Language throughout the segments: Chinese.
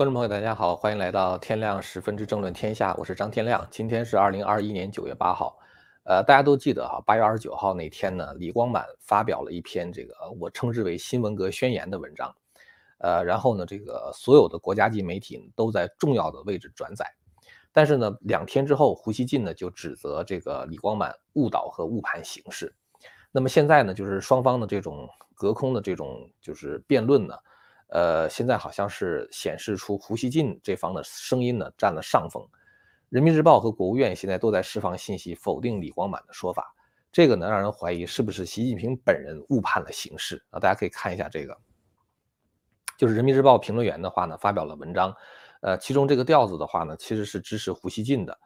观众朋友，大家好，欢迎来到天亮十分之政论天下，我是张天亮。今天是二零二一年九月八号，呃，大家都记得哈，八月二十九号那天呢，李光满发表了一篇这个我称之为新文革宣言的文章，呃，然后呢，这个所有的国家级媒体都在重要的位置转载，但是呢，两天之后，胡锡进呢就指责这个李光满误导和误判形势。那么现在呢，就是双方的这种隔空的这种就是辩论呢。呃，现在好像是显示出胡锡进这方的声音呢占了上风，人民日报和国务院现在都在释放信息否定李光满的说法，这个呢让人怀疑是不是习近平本人误判了形势啊？大家可以看一下这个，就是人民日报评论员的话呢发表了文章，呃，其中这个调子的话呢其实是支持胡锡进的，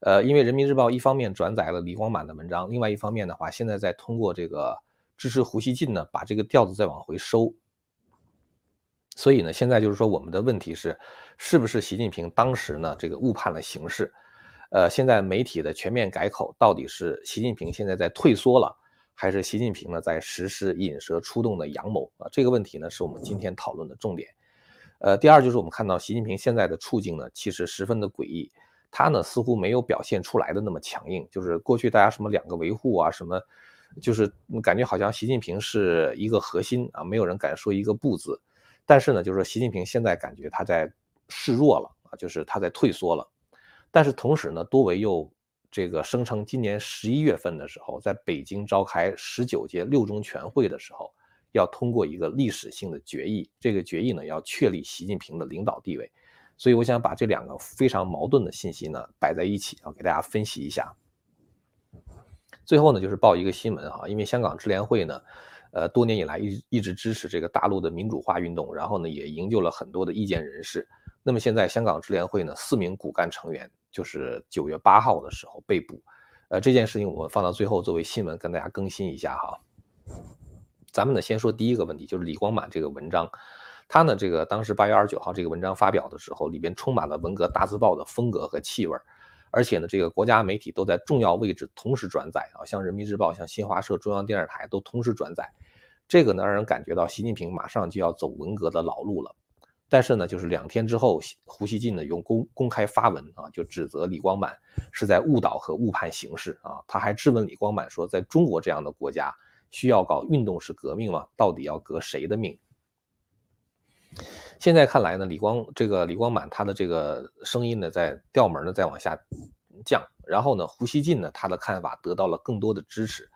呃，因为人民日报一方面转载了李光满的文章，另外一方面的话现在在通过这个支持胡锡进呢把这个调子再往回收。所以呢，现在就是说，我们的问题是，是不是习近平当时呢这个误判了形势？呃，现在媒体的全面改口，到底是习近平现在在退缩了，还是习近平呢在实施引蛇出洞的阳谋啊？这个问题呢，是我们今天讨论的重点。呃，第二就是我们看到习近平现在的处境呢，其实十分的诡异，他呢似乎没有表现出来的那么强硬，就是过去大家什么两个维护啊，什么，就是感觉好像习近平是一个核心啊，没有人敢说一个不字。但是呢，就是说，习近平现在感觉他在示弱了啊，就是他在退缩了。但是同时呢，多维又这个声称，今年十一月份的时候，在北京召开十九届六中全会的时候，要通过一个历史性的决议。这个决议呢，要确立习近平的领导地位。所以，我想把这两个非常矛盾的信息呢摆在一起啊，给大家分析一下。最后呢，就是报一个新闻哈，因为香港支联会呢。呃，多年以来一一直支持这个大陆的民主化运动，然后呢，也营救了很多的意见人士。那么现在香港支联会呢，四名骨干成员就是九月八号的时候被捕。呃，这件事情我们放到最后作为新闻跟大家更新一下哈。咱们呢先说第一个问题，就是李光满这个文章，他呢这个当时八月二十九号这个文章发表的时候，里边充满了文革大字报的风格和气味。而且呢，这个国家媒体都在重要位置同时转载啊，像人民日报、像新华社、中央电视台都同时转载，这个呢让人感觉到习近平马上就要走文革的老路了。但是呢，就是两天之后，胡锡进呢用公公开发文啊，就指责李光满是在误导和误判形势啊。他还质问李光满说，在中国这样的国家，需要搞运动式革命吗？到底要革谁的命？现在看来呢，李光这个李光满他的这个声音呢，在调门呢，在往下降。然后呢，胡锡进呢，他的看法得到了更多的支持。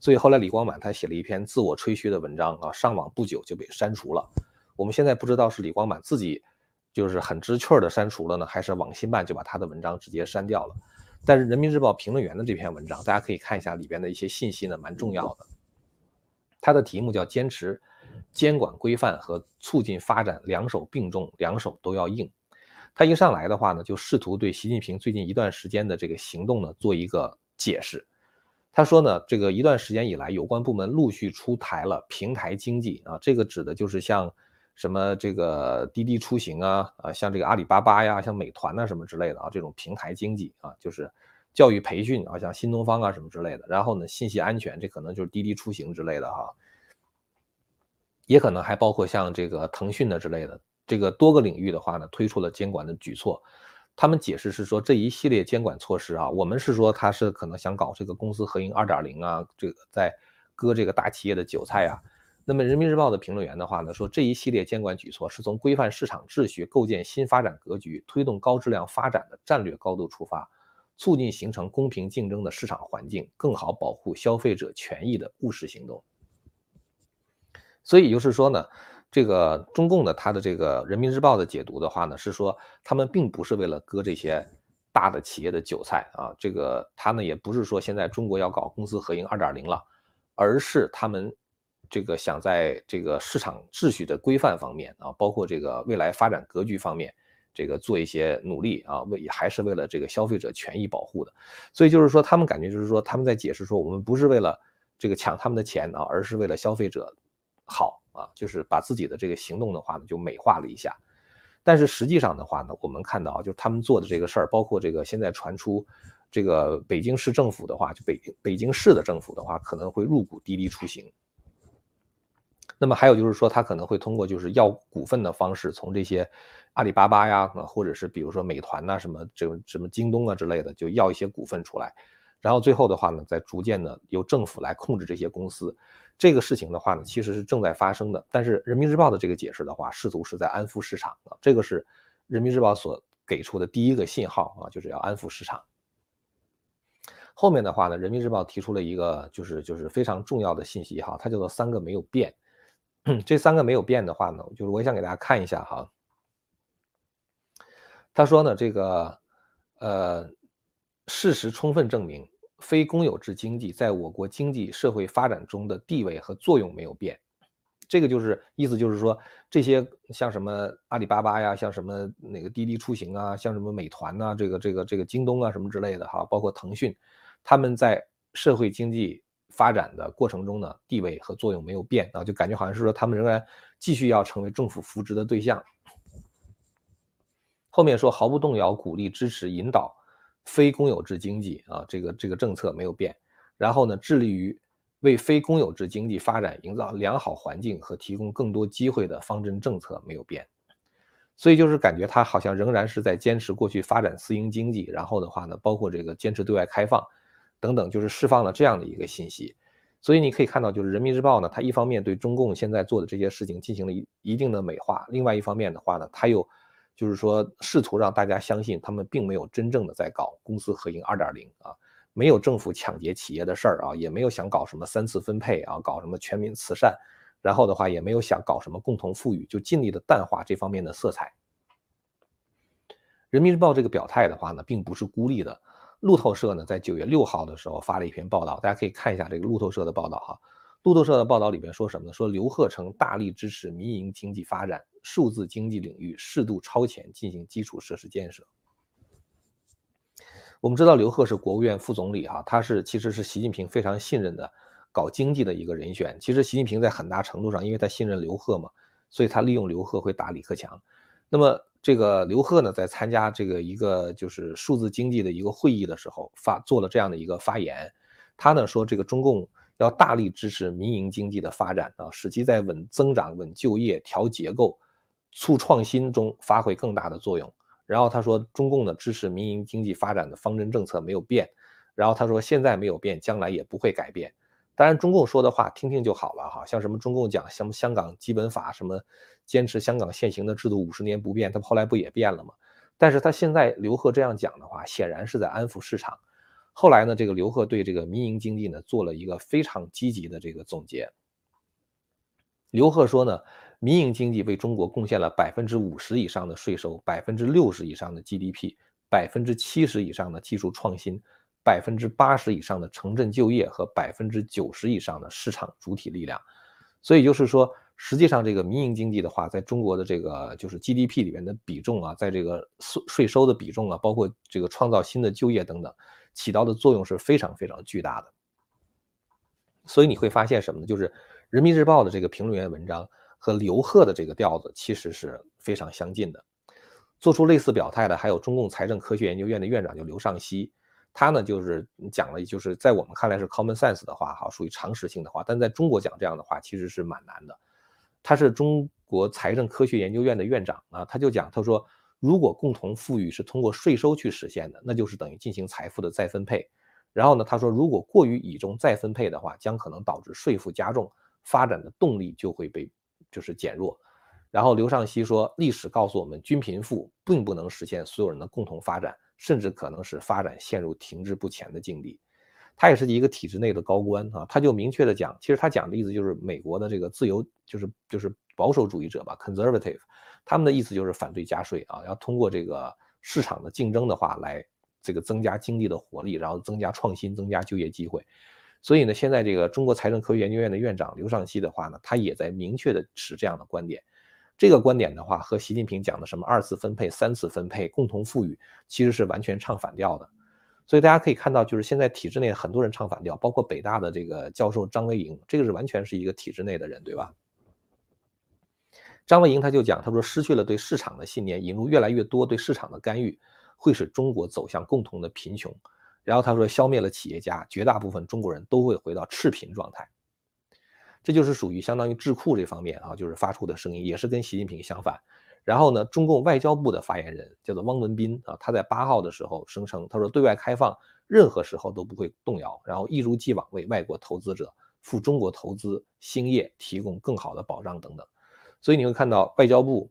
所以后来李光满他写了一篇自我吹嘘的文章啊，上网不久就被删除了。我们现在不知道是李光满自己就是很知趣的删除了呢，还是网信办就把他的文章直接删掉了。但是人民日报评论员的这篇文章，大家可以看一下里边的一些信息呢，蛮重要的。它的题目叫坚持。监管规范和促进发展两手并重，两手都要硬。他一上来的话呢，就试图对习近平最近一段时间的这个行动呢做一个解释。他说呢，这个一段时间以来，有关部门陆续出台了平台经济啊，这个指的就是像什么这个滴滴出行啊，啊像这个阿里巴巴呀，像美团啊什么之类的啊，这种平台经济啊，就是教育培训啊，像新东方啊什么之类的。然后呢，信息安全，这可能就是滴滴出行之类的哈。也可能还包括像这个腾讯的之类的，这个多个领域的话呢，推出了监管的举措。他们解释是说，这一系列监管措施啊，我们是说他是可能想搞这个公司合营二点零啊，这个在割这个大企业的韭菜啊。那么人民日报的评论员的话呢，说这一系列监管举措是从规范市场秩序、构建新发展格局、推动高质量发展的战略高度出发，促进形成公平竞争的市场环境，更好保护消费者权益的务实行动。所以就是说呢，这个中共的他的这个人民日报的解读的话呢，是说他们并不是为了割这些大的企业的韭菜啊，这个他呢也不是说现在中国要搞公司合营二点零了，而是他们这个想在这个市场秩序的规范方面啊，包括这个未来发展格局方面，这个做一些努力啊，为还是为了这个消费者权益保护的。所以就是说他们感觉就是说他们在解释说我们不是为了这个抢他们的钱啊，而是为了消费者。好啊，就是把自己的这个行动的话呢，就美化了一下。但是实际上的话呢，我们看到，就是他们做的这个事儿，包括这个现在传出，这个北京市政府的话，就北北京市的政府的话，可能会入股滴滴出行。那么还有就是说，他可能会通过就是要股份的方式，从这些阿里巴巴呀，或者是比如说美团呐，什么这种什么京东啊之类的，就要一些股份出来，然后最后的话呢，再逐渐的由政府来控制这些公司。这个事情的话呢，其实是正在发生的。但是人民日报的这个解释的话，试图是在安抚市场啊，这个是人民日报所给出的第一个信号啊，就是要安抚市场。后面的话呢，人民日报提出了一个就是就是非常重要的信息哈，它叫做三个没有变。这三个没有变的话呢，就是我想给大家看一下哈。他说呢，这个呃，事实充分证明，非公有制经济在我国经济社会发展中的地位和作用没有变。这个就是意思，就是说这些像什么阿里巴巴呀，像什么那个滴滴出行啊，像什么美团呐，这个这个这个京东啊什么之类的哈，包括腾讯。他们在社会经济发展的过程中呢，地位和作用没有变啊，就感觉好像是说他们仍然继续要成为政府扶植的对象。后面说毫不动摇鼓励支持引导非公有制经济啊，这个这个政策没有变。然后呢，致力于为非公有制经济发展营造良好环境和提供更多机会的方针政策没有变。所以就是感觉他好像仍然是在坚持过去发展私营经济，然后的话呢，包括这个坚持对外开放。等等，就是释放了这样的一个信息，所以你可以看到，就是人民日报呢，它一方面对中共现在做的这些事情进行了一一定的美化，另外一方面的话呢，它又就是说试图让大家相信他们并没有真正的在搞公私合营二点零啊，没有政府抢劫企业的事儿啊，也没有想搞什么三次分配啊，搞什么全民慈善，然后的话也没有想搞什么共同富裕，就尽力的淡化这方面的色彩。人民日报这个表态的话呢，并不是孤立的。路透社呢，在九月六号的时候发了一篇报道，大家可以看一下这个路透社的报道哈。路透社的报道里面说什么呢？说刘鹤成大力支持民营经济发展，数字经济领域适度超前进行基础设施建设。我们知道刘鹤是国务院副总理哈，他是其实是习近平非常信任的搞经济的一个人选。其实习近平在很大程度上，因为他信任刘鹤嘛，所以他利用刘鹤会打李克强。那么。这个刘鹤呢，在参加这个一个就是数字经济的一个会议的时候，发做了这样的一个发言。他呢说，这个中共要大力支持民营经济的发展啊，使其在稳增长、稳就业、调结构、促创新中发挥更大的作用。然后他说，中共呢支持民营经济发展的方针政策没有变。然后他说，现在没有变，将来也不会改变。当然，中共说的话听听就好了哈，像什么中共讲什么香港基本法，什么坚持香港现行的制度五十年不变，他后来不也变了吗？但是他现在刘鹤这样讲的话，显然是在安抚市场。后来呢，这个刘鹤对这个民营经济呢做了一个非常积极的这个总结。刘鹤说呢，民营经济为中国贡献了百分之五十以上的税收，百分之六十以上的 GDP，百分之七十以上的技术创新。百分之八十以上的城镇就业和百分之九十以上的市场主体力量，所以就是说，实际上这个民营经济的话，在中国的这个就是 GDP 里面的比重啊，在这个税税收的比重啊，包括这个创造新的就业等等，起到的作用是非常非常巨大的。所以你会发现什么呢？就是人民日报的这个评论员文章和刘鹤的这个调子其实是非常相近的。做出类似表态的还有中共财政科学研究院的院长，就刘尚希。他呢，就是讲了，就是在我们看来是 common sense 的话，哈，属于常识性的话，但在中国讲这样的话，其实是蛮难的。他是中国财政科学研究院的院长啊，他就讲，他说，如果共同富裕是通过税收去实现的，那就是等于进行财富的再分配。然后呢，他说，如果过于倚重再分配的话，将可能导致税负加重，发展的动力就会被就是减弱。然后刘尚希说，历史告诉我们，均贫富并不能实现所有人的共同发展。甚至可能使发展陷入停滞不前的境地。他也是一个体制内的高官啊，他就明确的讲，其实他讲的意思就是美国的这个自由，就是就是保守主义者吧，conservative，他们的意思就是反对加税啊，要通过这个市场的竞争的话来这个增加经济的活力，然后增加创新，增加就业机会。所以呢，现在这个中国财政科学研究院的院长刘尚希的话呢，他也在明确的持这样的观点。这个观点的话，和习近平讲的什么二次分配、三次分配、共同富裕，其实是完全唱反调的。所以大家可以看到，就是现在体制内很多人唱反调，包括北大的这个教授张维迎，这个是完全是一个体制内的人，对吧？张维迎他就讲，他说失去了对市场的信念，引入越来越多对市场的干预，会使中国走向共同的贫穷。然后他说，消灭了企业家，绝大部分中国人都会回到赤贫状态。这就是属于相当于智库这方面啊，就是发出的声音，也是跟习近平相反。然后呢，中共外交部的发言人叫做汪文斌啊，他在八号的时候声称，他说对外开放任何时候都不会动摇，然后一如既往为外国投资者赴中国投资兴业提供更好的保障等等。所以你会看到外交部、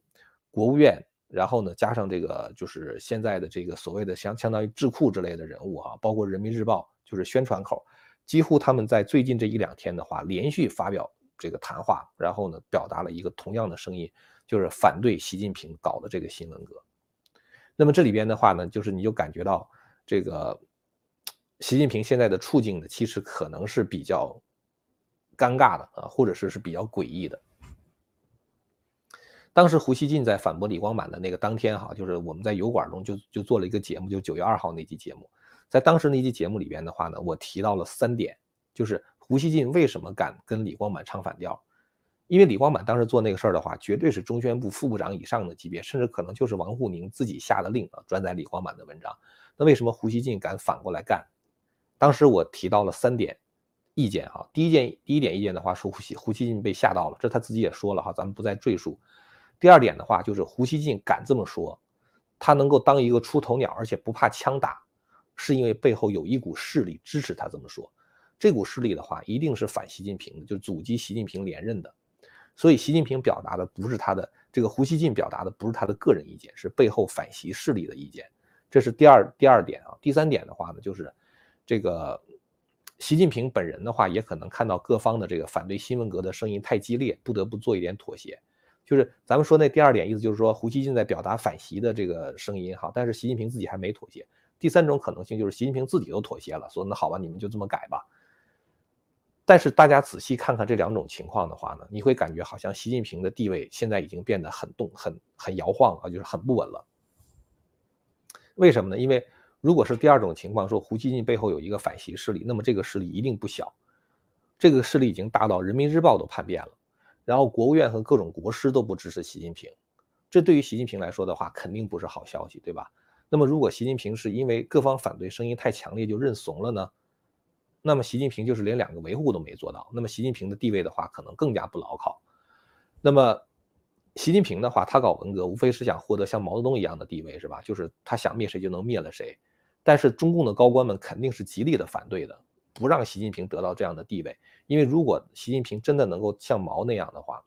国务院，然后呢加上这个就是现在的这个所谓的相相当于智库之类的人物哈，包括人民日报就是宣传口，几乎他们在最近这一两天的话连续发表这个谈话，然后呢表达了一个同样的声音。就是反对习近平搞的这个新文革，那么这里边的话呢，就是你就感觉到这个习近平现在的处境呢，其实可能是比较尴尬的啊，或者是是比较诡异的。当时胡锡进在反驳李光满的那个当天哈，就是我们在油管中就就做了一个节目，就九月二号那期节目，在当时那期节目里边的话呢，我提到了三点，就是胡锡进为什么敢跟李光满唱反调。因为李光满当时做那个事儿的话，绝对是中宣部副部长以上的级别，甚至可能就是王沪宁自己下的令啊，转载李光满的文章。那为什么胡锡进敢反过来干？当时我提到了三点意见啊。第一件，第一点意见的话，说胡锡胡锡进被吓到了，这他自己也说了哈，咱们不再赘述。第二点的话，就是胡锡进敢这么说，他能够当一个出头鸟，而且不怕枪打，是因为背后有一股势力支持他这么说。这股势力的话，一定是反习近平的，就是阻击习近平连任的。所以，习近平表达的不是他的这个胡锡进表达的不是他的个人意见，是背后反习势力的意见。这是第二第二点啊。第三点的话呢，就是这个习近平本人的话，也可能看到各方的这个反对新文革的声音太激烈，不得不做一点妥协。就是咱们说那第二点意思，就是说胡锡进在表达反习的这个声音哈，但是习近平自己还没妥协。第三种可能性就是习近平自己都妥协了，说那好吧，你们就这么改吧。但是大家仔细看看这两种情况的话呢，你会感觉好像习近平的地位现在已经变得很动、很很摇晃啊，就是很不稳了。为什么呢？因为如果是第二种情况，说胡锡进背后有一个反习势力，那么这个势力一定不小，这个势力已经大到人民日报都叛变了，然后国务院和各种国师都不支持习近平，这对于习近平来说的话，肯定不是好消息，对吧？那么如果习近平是因为各方反对声音太强烈就认怂了呢？那么习近平就是连两个维护都没做到，那么习近平的地位的话，可能更加不牢靠。那么习近平的话，他搞文革无非是想获得像毛泽东一样的地位，是吧？就是他想灭谁就能灭了谁。但是中共的高官们肯定是极力的反对的，不让习近平得到这样的地位。因为如果习近平真的能够像毛那样的话，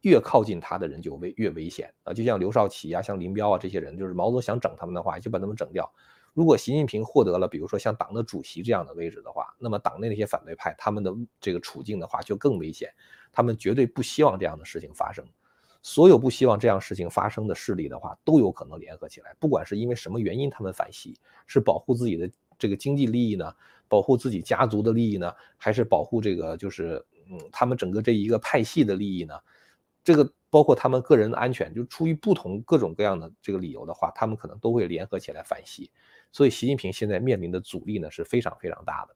越靠近他的人就危越危险啊！就像刘少奇啊，像林彪啊这些人，就是毛泽东想整他们的话，就把他们整掉。如果习近平获得了，比如说像党的主席这样的位置的话，那么党内那些反对派他们的这个处境的话就更危险，他们绝对不希望这样的事情发生。所有不希望这样事情发生的势力的话，都有可能联合起来，不管是因为什么原因他们反习，是保护自己的这个经济利益呢，保护自己家族的利益呢，还是保护这个就是嗯他们整个这一个派系的利益呢？这个。包括他们个人的安全，就出于不同各种各样的这个理由的话，他们可能都会联合起来反习。所以，习近平现在面临的阻力呢是非常非常大的。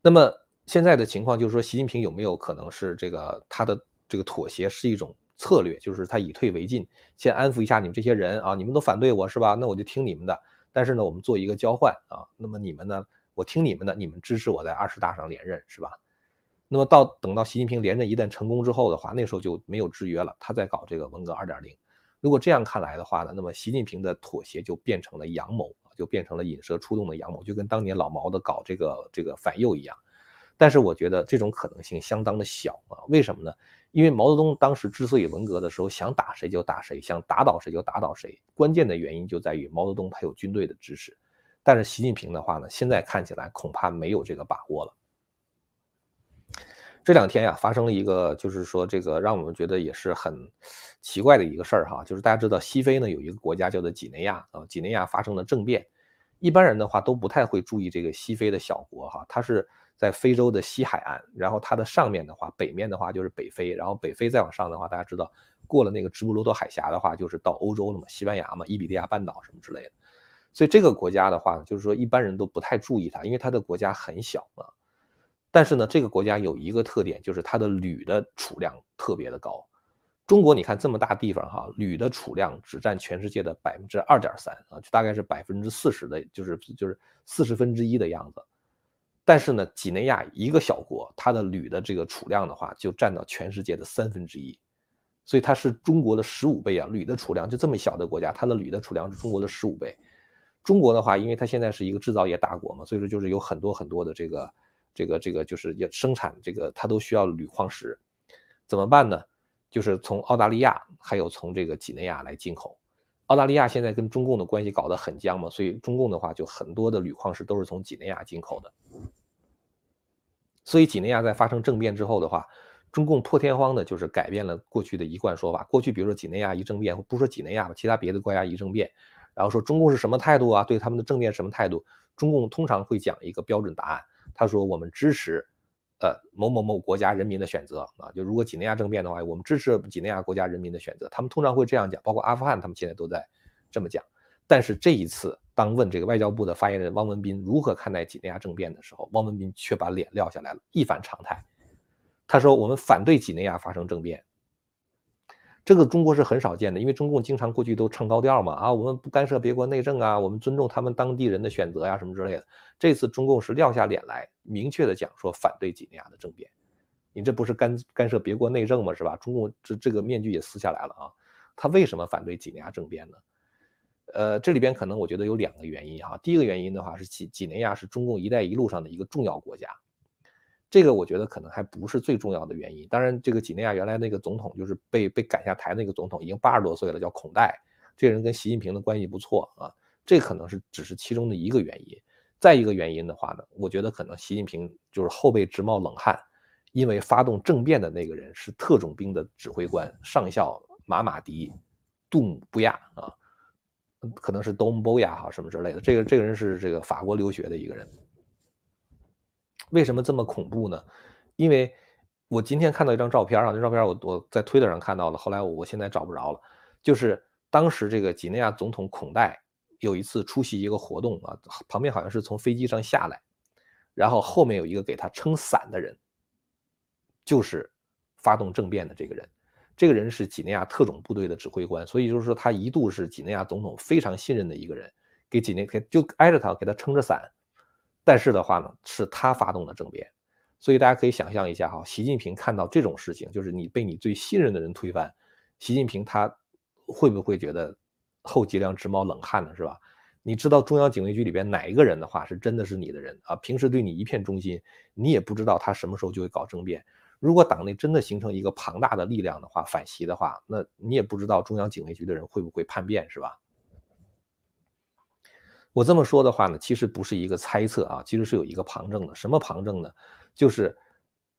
那么现在的情况就是说，习近平有没有可能是这个他的这个妥协是一种策略，就是他以退为进，先安抚一下你们这些人啊，你们都反对我是吧？那我就听你们的。但是呢，我们做一个交换啊，那么你们呢，我听你们的，你们支持我在二十大上连任是吧？那么到等到习近平连任一旦成功之后的话，那时候就没有制约了，他在搞这个文革二点零。如果这样看来的话呢，那么习近平的妥协就变成了阳谋，就变成了引蛇出洞的阳谋，就跟当年老毛的搞这个这个反右一样。但是我觉得这种可能性相当的小啊，为什么呢？因为毛泽东当时之所以文革的时候想打谁就打谁，想打倒谁就打倒谁，关键的原因就在于毛泽东他有军队的支持。但是习近平的话呢，现在看起来恐怕没有这个把握了。这两天呀，发生了一个，就是说这个让我们觉得也是很奇怪的一个事儿哈，就是大家知道西非呢有一个国家叫做几内亚啊，几内亚发生了政变，一般人的话都不太会注意这个西非的小国哈，它是在非洲的西海岸，然后它的上面的话，北面的话就是北非，然后北非再往上的话，大家知道过了那个直布罗陀海峡的话，就是到欧洲了嘛，西班牙嘛，伊比利亚半岛什么之类的，所以这个国家的话，就是说一般人都不太注意它，因为它的国家很小啊。但是呢，这个国家有一个特点，就是它的铝的储量特别的高。中国你看这么大地方哈，铝的储量只占全世界的百分之二点三啊，就大概是百分之四十的，就是就是四十分之一的样子。但是呢，几内亚一个小国，它的铝的这个储量的话，就占到全世界的三分之一，所以它是中国的十五倍啊！铝的储量就这么小的国家，它的铝的储量是中国的十五倍。中国的话，因为它现在是一个制造业大国嘛，所以说就是有很多很多的这个这个这个就是要生产这个，它都需要铝矿石，怎么办呢？就是从澳大利亚还有从这个几内亚来进口。澳大利亚现在跟中共的关系搞得很僵嘛，所以中共的话就很多的铝矿石都是从几内亚进口的。所以几内亚在发生政变之后的话，中共破天荒的就是改变了过去的一贯说法。过去比如说几内亚一政变，不说几内亚吧，其他别的国家一政变，然后说中共是什么态度啊？对他们的政变什么态度？中共通常会讲一个标准答案，他说我们支持，呃某某某国家人民的选择啊。就如果几内亚政变的话，我们支持几内亚国家人民的选择。他们通常会这样讲，包括阿富汗，他们现在都在这么讲。但是这一次，当问这个外交部的发言人汪文斌如何看待几内亚政变的时候，汪文斌却把脸撂下来了，一反常态。他说：“我们反对几内亚发生政变，这个中国是很少见的，因为中共经常过去都唱高调嘛，啊，我们不干涉别国内政啊，我们尊重他们当地人的选择呀，什么之类的。这次中共是撂下脸来，明确的讲说反对几内亚的政变。你这不是干干涉别国内政吗？是吧？中共这这个面具也撕下来了啊，他为什么反对几内亚政变呢？”呃，这里边可能我觉得有两个原因哈。第一个原因的话是几几内亚是中共“一带一路”上的一个重要国家，这个我觉得可能还不是最重要的原因。当然，这个几内亚原来那个总统就是被被赶下台那个总统已经八十多岁了，叫孔代，这人跟习近平的关系不错啊，这可能是只是其中的一个原因。再一个原因的话呢，我觉得可能习近平就是后背直冒冷汗，因为发动政变的那个人是特种兵的指挥官上校马马迪杜姆布亚啊。可能是东波亚哈什么之类的，这个这个人是这个法国留学的一个人。为什么这么恐怖呢？因为我今天看到一张照片啊，这照片我我在推特上看到了，后来我现在找不着了。就是当时这个几内亚总统孔代有一次出席一个活动啊，旁边好像是从飞机上下来，然后后面有一个给他撑伞的人，就是发动政变的这个人。这个人是几内亚特种部队的指挥官，所以就是说他一度是几内亚总统非常信任的一个人，给几内就挨着他给他撑着伞。但是的话呢，是他发动的政变，所以大家可以想象一下哈，习近平看到这种事情，就是你被你最信任的人推翻，习近平他会不会觉得后脊梁直冒冷汗呢？是吧？你知道中央警卫局里边哪一个人的话是真的是你的人啊？平时对你一片忠心，你也不知道他什么时候就会搞政变。如果党内真的形成一个庞大的力量的话，反袭的话，那你也不知道中央警卫局的人会不会叛变，是吧？我这么说的话呢，其实不是一个猜测啊，其实是有一个旁证的。什么旁证呢？就是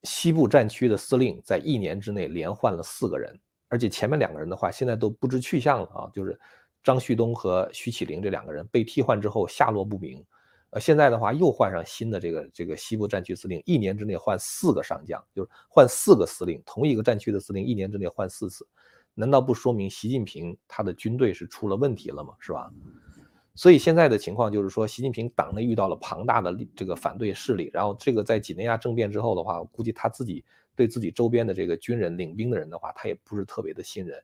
西部战区的司令在一年之内连换了四个人，而且前面两个人的话现在都不知去向了啊，就是张旭东和徐启林这两个人被替换之后下落不明。呃，现在的话又换上新的这个这个西部战区司令，一年之内换四个上将，就是换四个司令，同一个战区的司令一年之内换四次，难道不说明习近平他的军队是出了问题了吗？是吧？所以现在的情况就是说，习近平党内遇到了庞大的这个反对势力，然后这个在几内亚政变之后的话，估计他自己对自己周边的这个军人领兵的人的话，他也不是特别的信任，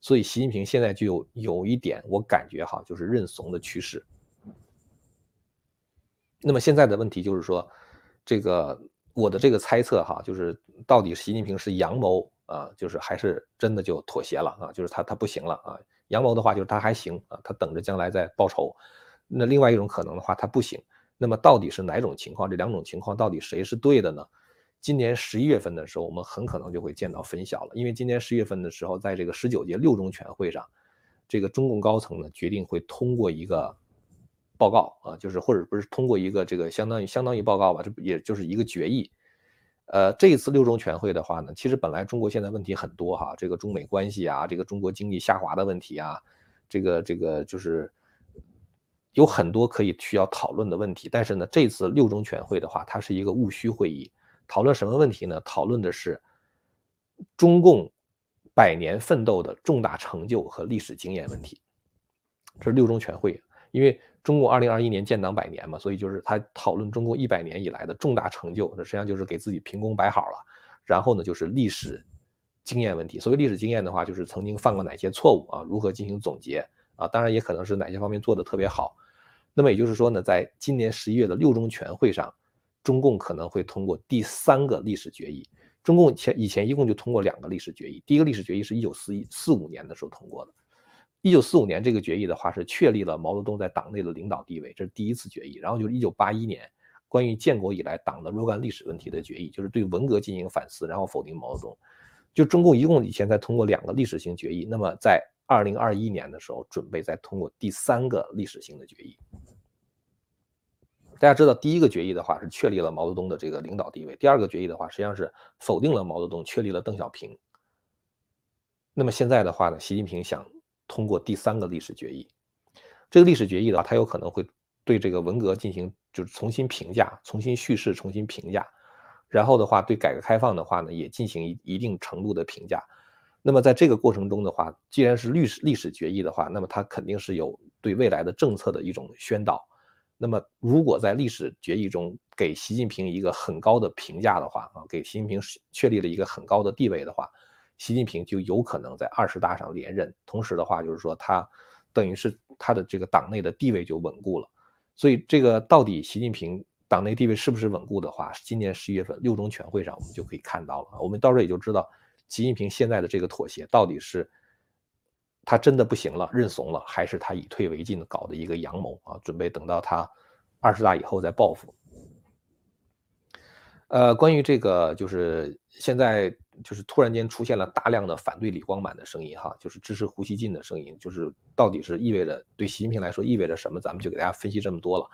所以习近平现在就有有一点我感觉哈，就是认怂的趋势。那么现在的问题就是说，这个我的这个猜测哈，就是到底习近平是阳谋啊，就是还是真的就妥协了啊？就是他他不行了啊？阳谋的话就是他还行啊，他等着将来再报仇。那另外一种可能的话，他不行。那么到底是哪种情况？这两种情况到底谁是对的呢？今年十一月份的时候，我们很可能就会见到分晓了。因为今年十一月份的时候，在这个十九届六中全会上，这个中共高层呢决定会通过一个。报告啊，就是或者不是通过一个这个相当于相当于报告吧，这也就是一个决议。呃，这一次六中全会的话呢，其实本来中国现在问题很多哈，这个中美关系啊，这个中国经济下滑的问题啊，这个这个就是有很多可以需要讨论的问题。但是呢，这次六中全会的话，它是一个务虚会议，讨论什么问题呢？讨论的是中共百年奋斗的重大成就和历史经验问题。这是六中全会。因为中共二零二一年建党百年嘛，所以就是他讨论中国一百年以来的重大成就，那实际上就是给自己评功摆好了。然后呢，就是历史经验问题。所谓历史经验的话，就是曾经犯过哪些错误啊，如何进行总结啊？当然也可能是哪些方面做的特别好。那么也就是说呢，在今年十一月的六中全会上，中共可能会通过第三个历史决议。中共前以前一共就通过两个历史决议，第一个历史决议是一九四一四五年的时候通过的。一九四五年这个决议的话是确立了毛泽东在党内的领导地位，这是第一次决议。然后就是一九八一年关于建国以来党的若干历史问题的决议，就是对文革进行反思，然后否定毛泽东。就中共一共以前才通过两个历史性决议，那么在二零二一年的时候准备再通过第三个历史性的决议。大家知道，第一个决议的话是确立了毛泽东的这个领导地位，第二个决议的话实际上是否定了毛泽东，确立了邓小平。那么现在的话呢，习近平想通过第三个历史决议，这个历史决议的话，他有可能会对这个文革进行就是重新评价、重新叙事、重新评价，然后的话对改革开放的话呢也进行一一定程度的评价。那么在这个过程中的话，既然是历史历史决议的话，那么它肯定是有对未来的政策的一种宣导。那么，如果在历史决议中给习近平一个很高的评价的话，啊，给习近平确立了一个很高的地位的话，习近平就有可能在二十大上连任。同时的话，就是说他等于是他的这个党内的地位就稳固了。所以，这个到底习近平党内地位是不是稳固的话，今年十一月份六中全会上我们就可以看到了。我们到时候也就知道习近平现在的这个妥协到底是。他真的不行了，认怂了，还是他以退为进搞的一个阳谋啊？准备等到他二十大以后再报复。呃，关于这个，就是现在就是突然间出现了大量的反对李光满的声音哈，就是支持胡锡进的声音，就是到底是意味着对习近平来说意味着什么？咱们就给大家分析这么多了。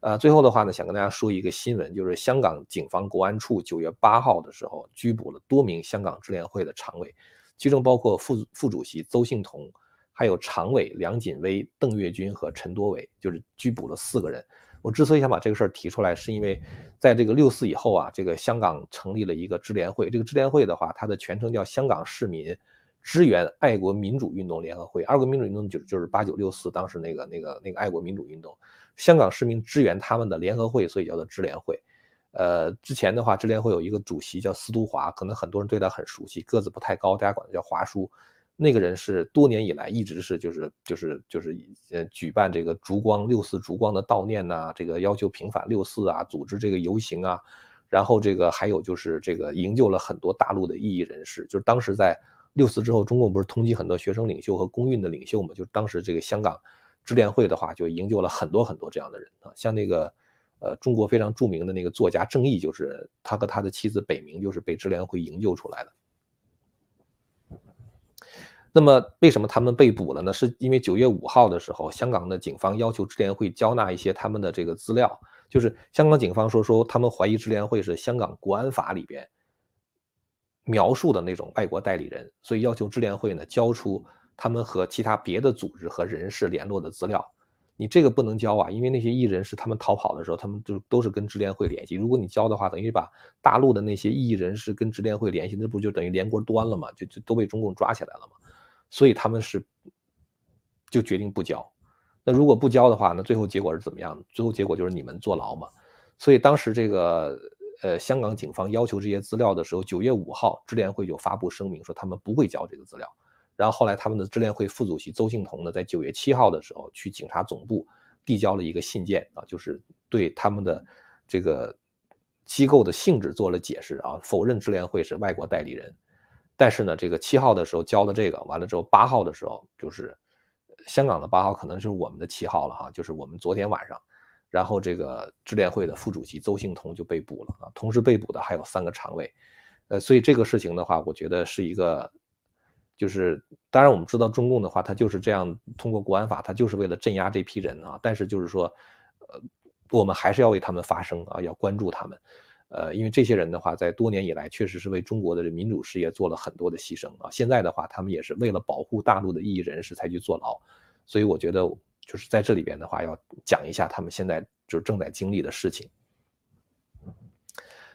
呃，最后的话呢，想跟大家说一个新闻，就是香港警方国安处九月八号的时候拘捕了多名香港支联会的常委。其中包括副副主席邹幸同，还有常委梁锦威、邓跃军和陈多伟，就是拘捕了四个人。我之所以想把这个事儿提出来，是因为在这个六四以后啊，这个香港成立了一个支联会。这个支联会的话，它的全称叫香港市民支援爱国民主运动联合会。爱国民主运动就就是八九六四当时那个那个那个爱国民主运动，香港市民支援他们的联合会，所以叫做支联会。呃，之前的话，支联会有一个主席叫司徒华，可能很多人对他很熟悉，个子不太高，大家管他叫华叔。那个人是多年以来一直是就是就是就是呃举办这个烛光六四烛光的悼念呐，这个要求平反六四啊，组织这个游行啊，然后这个还有就是这个营救了很多大陆的异议人士，就是当时在六四之后，中共不是通缉很多学生领袖和公运的领袖嘛，就当时这个香港支联会的话，就营救了很多很多这样的人啊，像那个。呃，中国非常著名的那个作家郑毅，就是他和他的妻子北明，就是被支联会营救出来的。那么，为什么他们被捕了呢？是因为九月五号的时候，香港的警方要求支联会交纳一些他们的这个资料，就是香港警方说说他们怀疑支联会是香港国安法里边描述的那种外国代理人，所以要求支联会呢交出他们和其他别的组织和人士联络的资料。你这个不能交啊，因为那些艺人是他们逃跑的时候，他们就都是跟支联会联系。如果你交的话，等于把大陆的那些艺人是跟支联会联系，那不就等于连锅端了吗？就就都被中共抓起来了嘛。所以他们是就决定不交。那如果不交的话，那最后结果是怎么样？最后结果就是你们坐牢嘛。所以当时这个呃香港警方要求这些资料的时候，九月五号支联会就发布声明说他们不会交这个资料。然后后来，他们的支联会副主席邹幸同呢，在九月七号的时候去警察总部递交了一个信件啊，就是对他们的这个机构的性质做了解释啊，否认支联会是外国代理人。但是呢，这个七号的时候交的这个，完了之后八号的时候，就是香港的八号可能就是我们的七号了哈，就是我们昨天晚上，然后这个支联会的副主席邹幸同就被捕了啊，同时被捕的还有三个常委，呃，所以这个事情的话，我觉得是一个。就是当然，我们知道中共的话，他就是这样通过国安法，他就是为了镇压这批人啊。但是就是说，呃，我们还是要为他们发声啊，要关注他们，呃，因为这些人的话，在多年以来确实是为中国的民主事业做了很多的牺牲啊。现在的话，他们也是为了保护大陆的异议人士才去坐牢，所以我觉得就是在这里边的话，要讲一下他们现在就是正在经历的事情。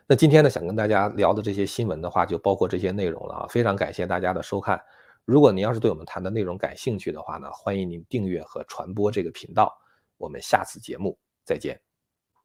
那今天呢，想跟大家聊的这些新闻的话，就包括这些内容了啊。非常感谢大家的收看。如果您要是对我们谈的内容感兴趣的话呢，欢迎您订阅和传播这个频道。我们下次节目再见。